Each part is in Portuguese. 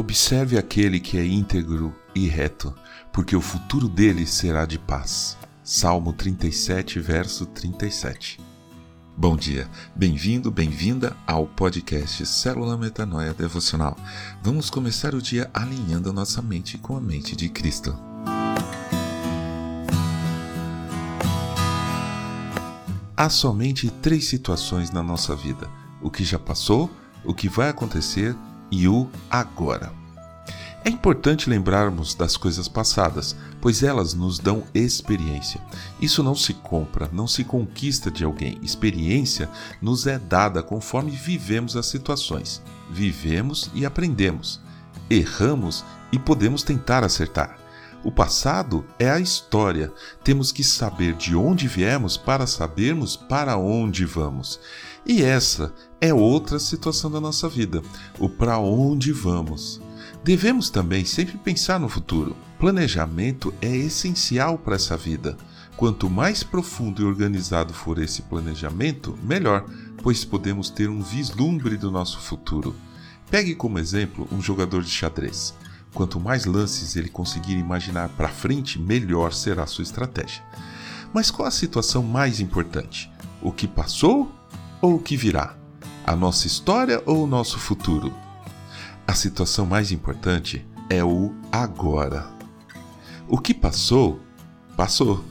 Observe aquele que é íntegro e reto, porque o futuro dele será de paz. Salmo 37, verso 37. Bom dia, bem-vindo, bem-vinda ao podcast Célula Metanoia Devocional. Vamos começar o dia alinhando a nossa mente com a mente de Cristo. Há somente três situações na nossa vida: o que já passou, o que vai acontecer e o agora. É importante lembrarmos das coisas passadas, pois elas nos dão experiência. Isso não se compra, não se conquista de alguém. Experiência nos é dada conforme vivemos as situações. Vivemos e aprendemos. Erramos e podemos tentar acertar. O passado é a história. Temos que saber de onde viemos para sabermos para onde vamos. E essa é outra situação da nossa vida, o para onde vamos. Devemos também sempre pensar no futuro. Planejamento é essencial para essa vida. Quanto mais profundo e organizado for esse planejamento, melhor, pois podemos ter um vislumbre do nosso futuro. Pegue como exemplo um jogador de xadrez. Quanto mais lances ele conseguir imaginar para frente, melhor será sua estratégia. Mas qual a situação mais importante? O que passou ou o que virá? A nossa história ou o nosso futuro? A situação mais importante é o agora. O que passou, passou.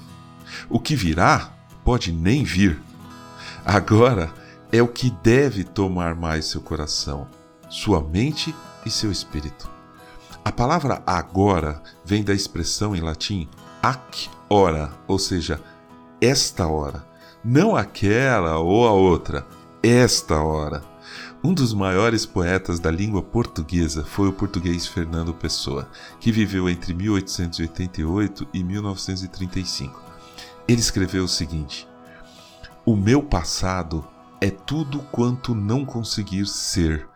O que virá pode nem vir. Agora é o que deve tomar mais seu coração, sua mente e seu espírito. A palavra agora vem da expressão em latim ac hora, ou seja, esta hora. Não aquela ou a outra, esta hora. Um dos maiores poetas da língua portuguesa foi o português Fernando Pessoa, que viveu entre 1888 e 1935. Ele escreveu o seguinte: O meu passado é tudo quanto não conseguir ser.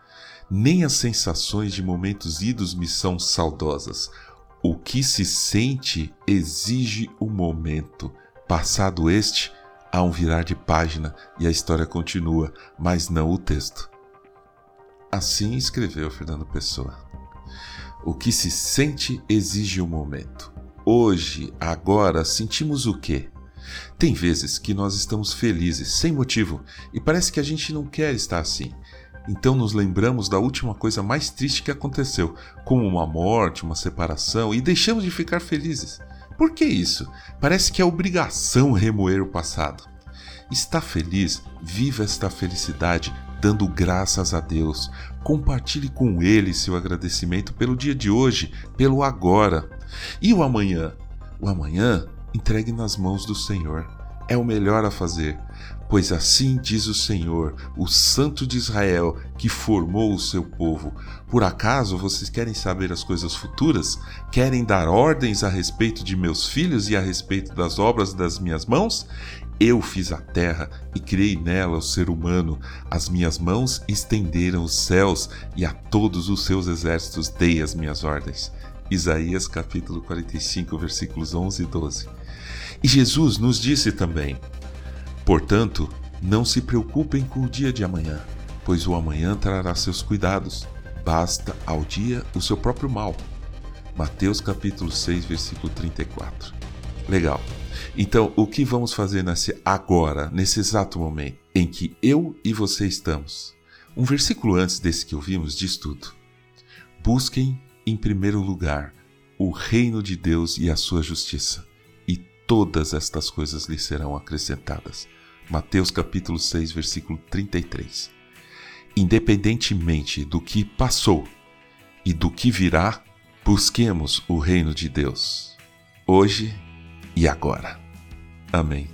Nem as sensações de momentos idos me são saudosas. O que se sente exige o momento. Passado este, há um virar de página e a história continua, mas não o texto. Assim escreveu Fernando Pessoa. O que se sente exige um momento. Hoje, agora, sentimos o quê? Tem vezes que nós estamos felizes, sem motivo, e parece que a gente não quer estar assim. Então nos lembramos da última coisa mais triste que aconteceu, como uma morte, uma separação, e deixamos de ficar felizes. Por que isso? Parece que é obrigação remoer o passado. Está feliz? Viva esta felicidade dando graças a Deus. Compartilhe com Ele seu agradecimento pelo dia de hoje, pelo agora. E o amanhã? O amanhã entregue nas mãos do Senhor. É o melhor a fazer, pois assim diz o Senhor, o Santo de Israel, que formou o seu povo. Por acaso vocês querem saber as coisas futuras? Querem dar ordens a respeito de meus filhos e a respeito das obras das minhas mãos? Eu fiz a terra e criei nela o ser humano. As minhas mãos estenderam os céus e a todos os seus exércitos dei as minhas ordens. Isaías capítulo 45, versículos 11 e 12. E Jesus nos disse também: Portanto, não se preocupem com o dia de amanhã, pois o amanhã trará seus cuidados. Basta ao dia o seu próprio mal. Mateus capítulo 6, versículo 34. Legal. Então, o que vamos fazer nesse agora, nesse exato momento em que eu e você estamos? Um versículo antes desse que ouvimos diz tudo. Busquem em primeiro lugar o reino de Deus e a sua justiça, e todas estas coisas lhe serão acrescentadas. Mateus capítulo 6, versículo 33. Independentemente do que passou e do que virá, busquemos o reino de Deus, hoje e agora. Amém.